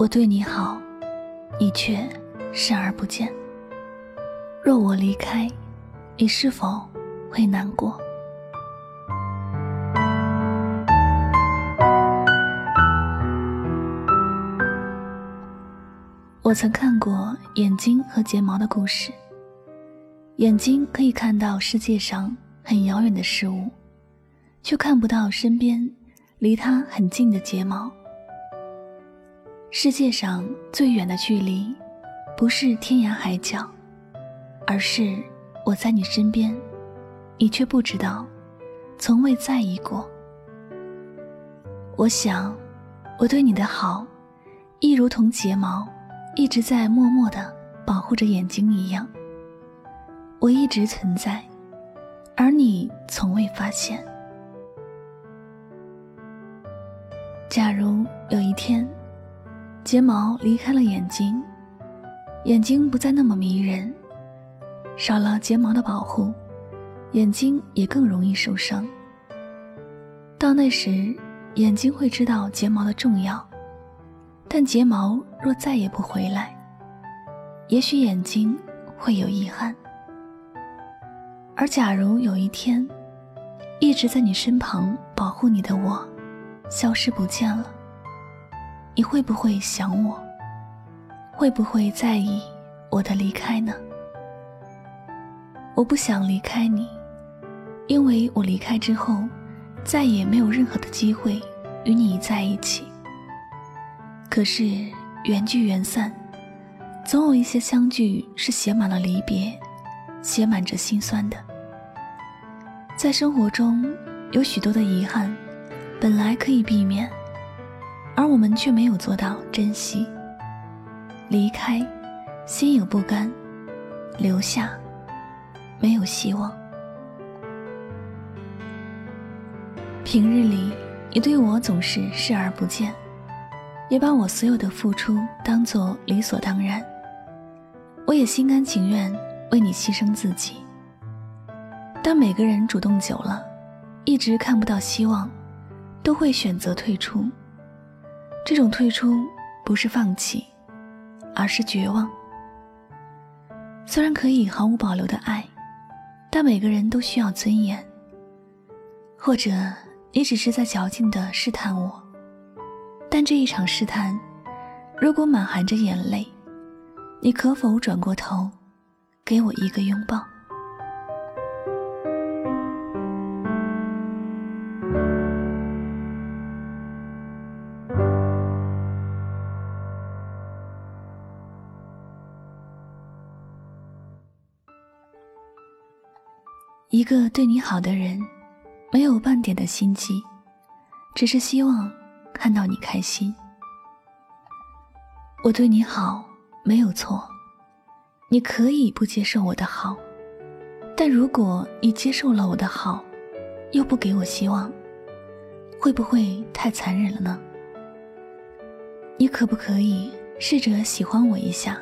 我对你好，你却视而不见。若我离开，你是否会难过？我曾看过眼睛和睫毛的故事。眼睛可以看到世界上很遥远的事物，却看不到身边离它很近的睫毛。世界上最远的距离，不是天涯海角，而是我在你身边，你却不知道，从未在意过。我想，我对你的好，亦如同睫毛。一直在默默的保护着眼睛一样，我一直存在，而你从未发现。假如有一天，睫毛离开了眼睛，眼睛不再那么迷人，少了睫毛的保护，眼睛也更容易受伤。到那时，眼睛会知道睫毛的重要。但睫毛若再也不回来，也许眼睛会有遗憾。而假如有一天，一直在你身旁保护你的我，消失不见了，你会不会想我？会不会在意我的离开呢？我不想离开你，因为我离开之后，再也没有任何的机会与你在一起。可是缘聚缘散，总有一些相聚是写满了离别，写满着心酸的。在生活中有许多的遗憾，本来可以避免，而我们却没有做到珍惜。离开，心有不甘；留下，没有希望。平日里，你对我总是视而不见。也把我所有的付出当作理所当然，我也心甘情愿为你牺牲自己。当每个人主动久了，一直看不到希望，都会选择退出。这种退出不是放弃，而是绝望。虽然可以毫无保留的爱，但每个人都需要尊严。或者你只是在矫情的试探我。但这一场试探，如果满含着眼泪，你可否转过头，给我一个拥抱？一个对你好的人，没有半点的心机，只是希望。看到你开心，我对你好没有错，你可以不接受我的好，但如果你接受了我的好，又不给我希望，会不会太残忍了呢？你可不可以试着喜欢我一下？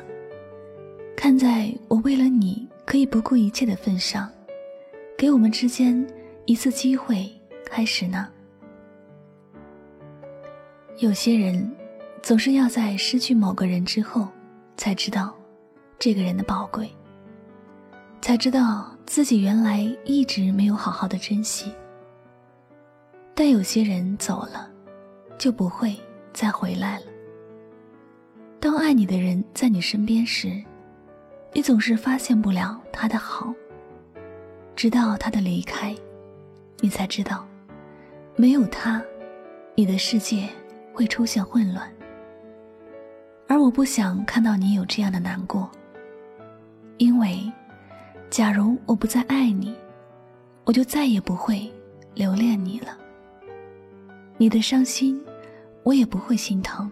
看在我为了你可以不顾一切的份上，给我们之间一次机会开始呢？有些人，总是要在失去某个人之后，才知道这个人的宝贵，才知道自己原来一直没有好好的珍惜。但有些人走了，就不会再回来了。当爱你的人在你身边时，你总是发现不了他的好，直到他的离开，你才知道，没有他，你的世界。会出现混乱，而我不想看到你有这样的难过。因为，假如我不再爱你，我就再也不会留恋你了。你的伤心，我也不会心疼。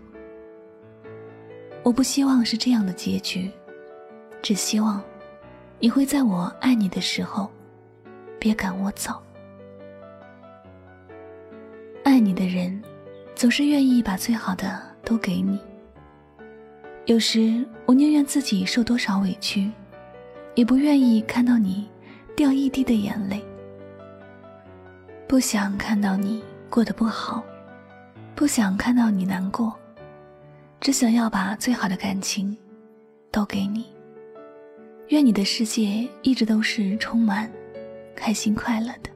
我不希望是这样的结局，只希望你会在我爱你的时候，别赶我走。爱你的人。总是愿意把最好的都给你。有时我宁愿自己受多少委屈，也不愿意看到你掉一滴的眼泪。不想看到你过得不好，不想看到你难过，只想要把最好的感情都给你。愿你的世界一直都是充满开心快乐的。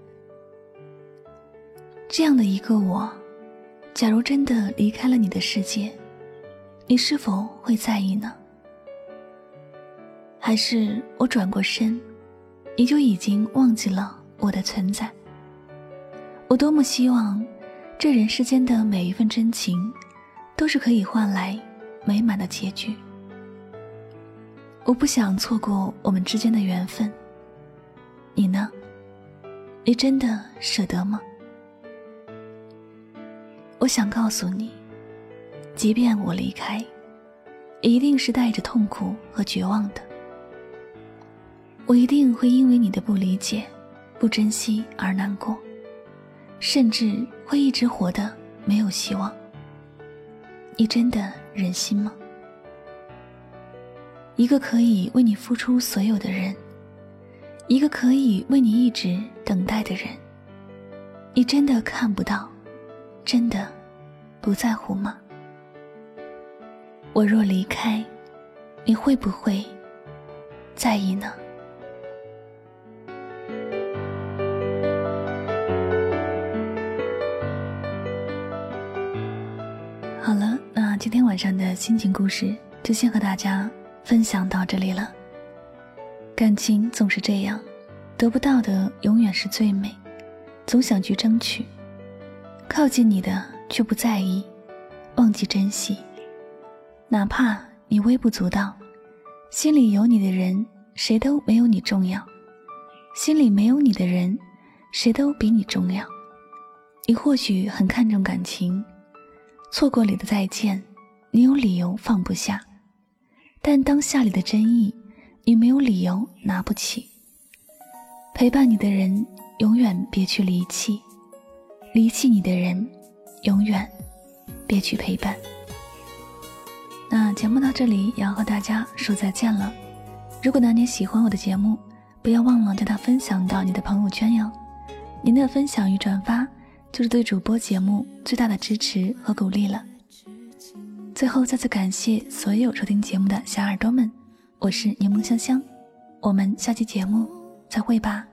这样的一个我，假如真的离开了你的世界，你是否会在意呢？还是我转过身，你就已经忘记了我的存在？我多么希望，这人世间的每一份真情，都是可以换来美满的结局。我不想错过我们之间的缘分。你呢？你真的舍得吗？我想告诉你，即便我离开，一定是带着痛苦和绝望的。我一定会因为你的不理解、不珍惜而难过。甚至会一直活得没有希望。你真的忍心吗？一个可以为你付出所有的人，一个可以为你一直等待的人，你真的看不到，真的不在乎吗？我若离开，你会不会在意呢？好了，那今天晚上的心情故事就先和大家分享到这里了。感情总是这样，得不到的永远是最美，总想去争取；靠近你的却不在意，忘记珍惜。哪怕你微不足道，心里有你的人，谁都没有你重要；心里没有你的人，谁都比你重要。你或许很看重感情。错过里的再见，你有理由放不下；但当下里的真意，你没有理由拿不起。陪伴你的人，永远别去离弃；离弃你的人，永远别去陪伴。那节目到这里也要和大家说再见了。如果呢你喜欢我的节目，不要忘了将它分享到你的朋友圈哟。您的分享与转发。就是对主播节目最大的支持和鼓励了。最后，再次感谢所有收听节目的小耳朵们，我是柠檬香香，我们下期节目再会吧。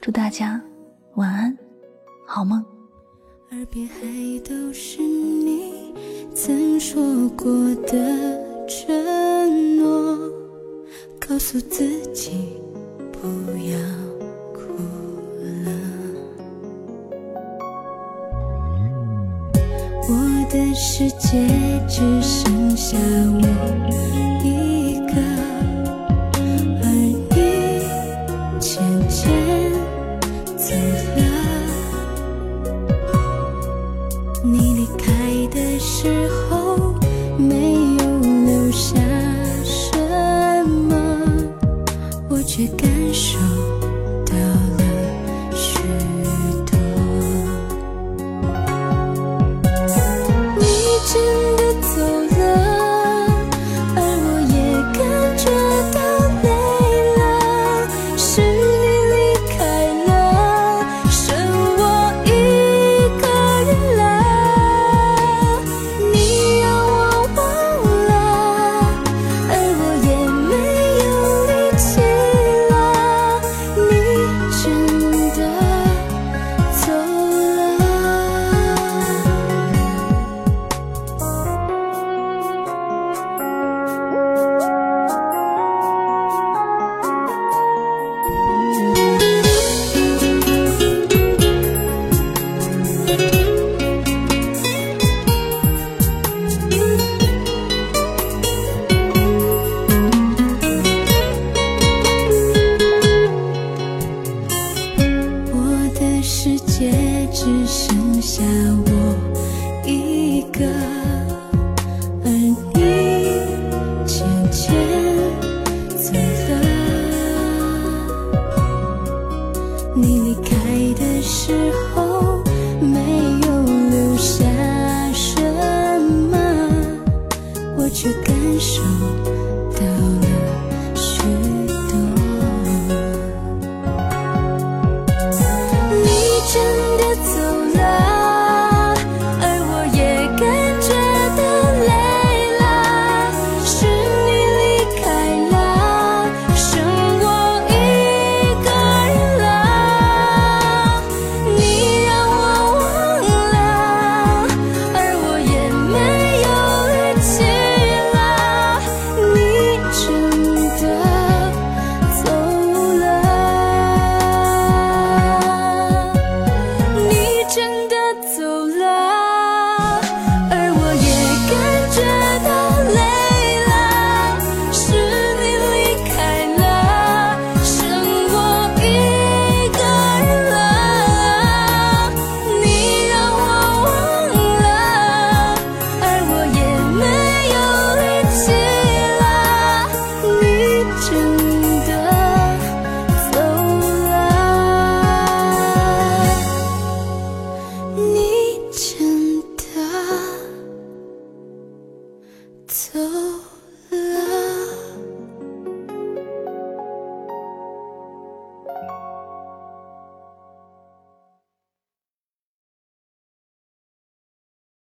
祝大家晚安，好梦。耳边还都是你曾说过的承诺，告诉自己不要哭了，我。的世界只剩下我